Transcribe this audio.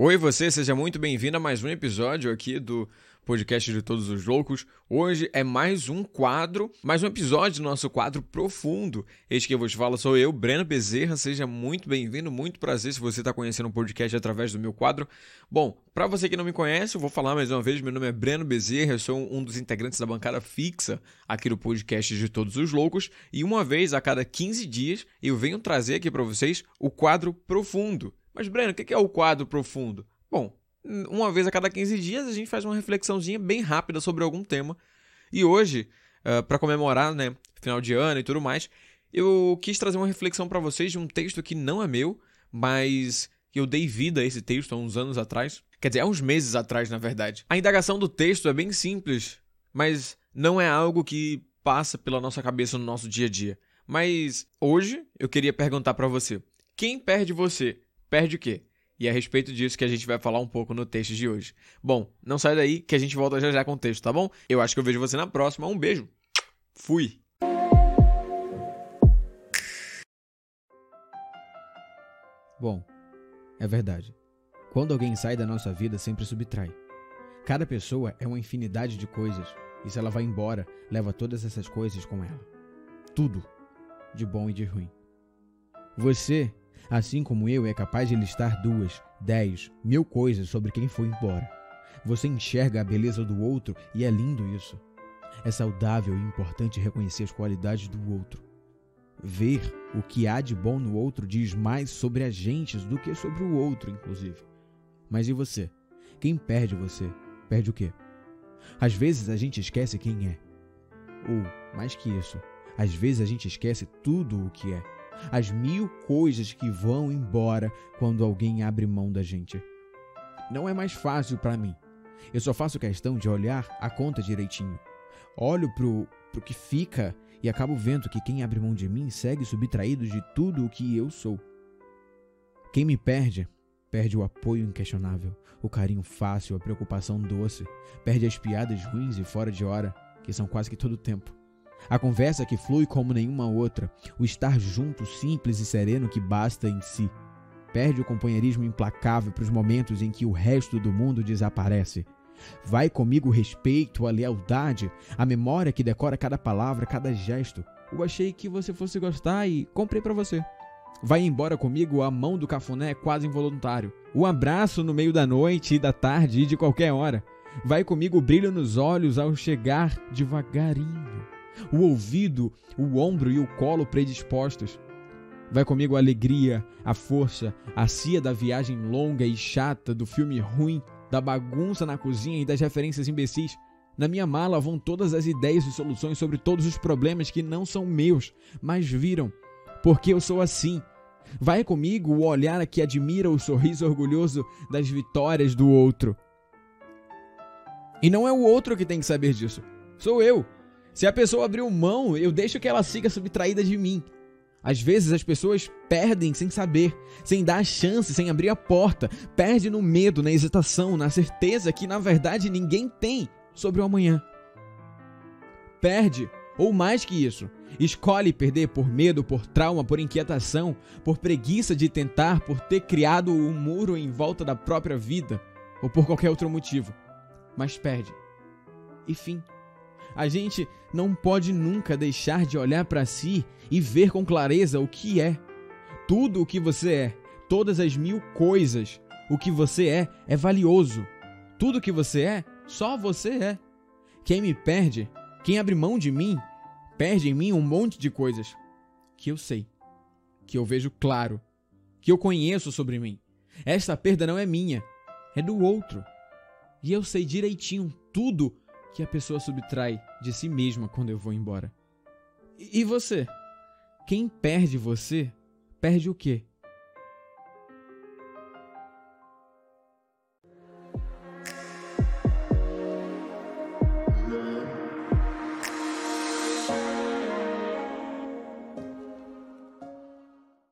Oi, você, seja muito bem-vindo a mais um episódio aqui do podcast de Todos os Loucos. Hoje é mais um quadro, mais um episódio do nosso quadro profundo. Este que eu vos falo sou eu, Breno Bezerra. Seja muito bem-vindo, muito prazer se você está conhecendo o podcast através do meu quadro. Bom, para você que não me conhece, eu vou falar mais uma vez. Meu nome é Breno Bezerra, eu sou um dos integrantes da bancada fixa aqui do podcast de Todos os Loucos. E uma vez a cada 15 dias eu venho trazer aqui para vocês o quadro profundo. Mas, Breno, o que é o quadro profundo? Bom, uma vez a cada 15 dias a gente faz uma reflexãozinha bem rápida sobre algum tema. E hoje, uh, para comemorar, né, final de ano e tudo mais, eu quis trazer uma reflexão para vocês de um texto que não é meu, mas eu dei vida a esse texto há uns anos atrás. Quer dizer, há uns meses atrás, na verdade. A indagação do texto é bem simples, mas não é algo que passa pela nossa cabeça no nosso dia a dia. Mas hoje eu queria perguntar para você: quem perde você? Perde o quê? E é a respeito disso que a gente vai falar um pouco no texto de hoje. Bom, não sai daí que a gente volta já já com o texto, tá bom? Eu acho que eu vejo você na próxima. Um beijo. Fui. Bom, é verdade. Quando alguém sai da nossa vida, sempre subtrai. Cada pessoa é uma infinidade de coisas, e se ela vai embora, leva todas essas coisas com ela. Tudo, de bom e de ruim. Você Assim como eu, é capaz de listar duas, dez, mil coisas sobre quem foi embora. Você enxerga a beleza do outro e é lindo isso. É saudável e importante reconhecer as qualidades do outro. Ver o que há de bom no outro diz mais sobre a gente do que sobre o outro, inclusive. Mas e você? Quem perde você? Perde o quê? Às vezes a gente esquece quem é. Ou, mais que isso, às vezes a gente esquece tudo o que é as mil coisas que vão embora quando alguém abre mão da gente. Não é mais fácil para mim. Eu só faço questão de olhar a conta direitinho. Olho pro, pro que fica e acabo vendo que quem abre mão de mim segue subtraído de tudo o que eu sou. Quem me perde, perde o apoio inquestionável, o carinho fácil, a preocupação doce, perde as piadas ruins e fora de hora, que são quase que todo o tempo. A conversa que flui como nenhuma outra, o estar junto simples e sereno que basta em si. Perde o companheirismo implacável para os momentos em que o resto do mundo desaparece. Vai comigo o respeito, a lealdade, a memória que decora cada palavra, cada gesto. Eu achei que você fosse gostar e comprei para você. Vai embora comigo a mão do cafuné quase involuntário. O abraço no meio da noite e da tarde e de qualquer hora. Vai comigo o brilho nos olhos ao chegar devagarinho o ouvido, o ombro e o colo predispostos. Vai comigo a alegria, a força, a cia da viagem longa e chata, do filme ruim, da bagunça na cozinha e das referências imbecis. Na minha mala vão todas as ideias e soluções sobre todos os problemas que não são meus, mas viram, porque eu sou assim. Vai comigo o olhar que admira o sorriso orgulhoso das vitórias do outro. E não é o outro que tem que saber disso, sou eu. Se a pessoa abriu mão, eu deixo que ela siga subtraída de mim. Às vezes as pessoas perdem sem saber, sem dar a chance, sem abrir a porta, perde no medo, na hesitação, na certeza que na verdade ninguém tem sobre o amanhã. Perde, ou mais que isso, escolhe perder por medo, por trauma, por inquietação, por preguiça de tentar, por ter criado um muro em volta da própria vida, ou por qualquer outro motivo. Mas perde. E fim. A gente não pode nunca deixar de olhar para si e ver com clareza o que é. Tudo o que você é, todas as mil coisas, o que você é, é valioso. Tudo o que você é, só você é. Quem me perde, quem abre mão de mim, perde em mim um monte de coisas que eu sei, que eu vejo claro, que eu conheço sobre mim. Esta perda não é minha, é do outro. E eu sei direitinho tudo que a pessoa subtrai de si mesma quando eu vou embora. E você? Quem perde você, perde o quê?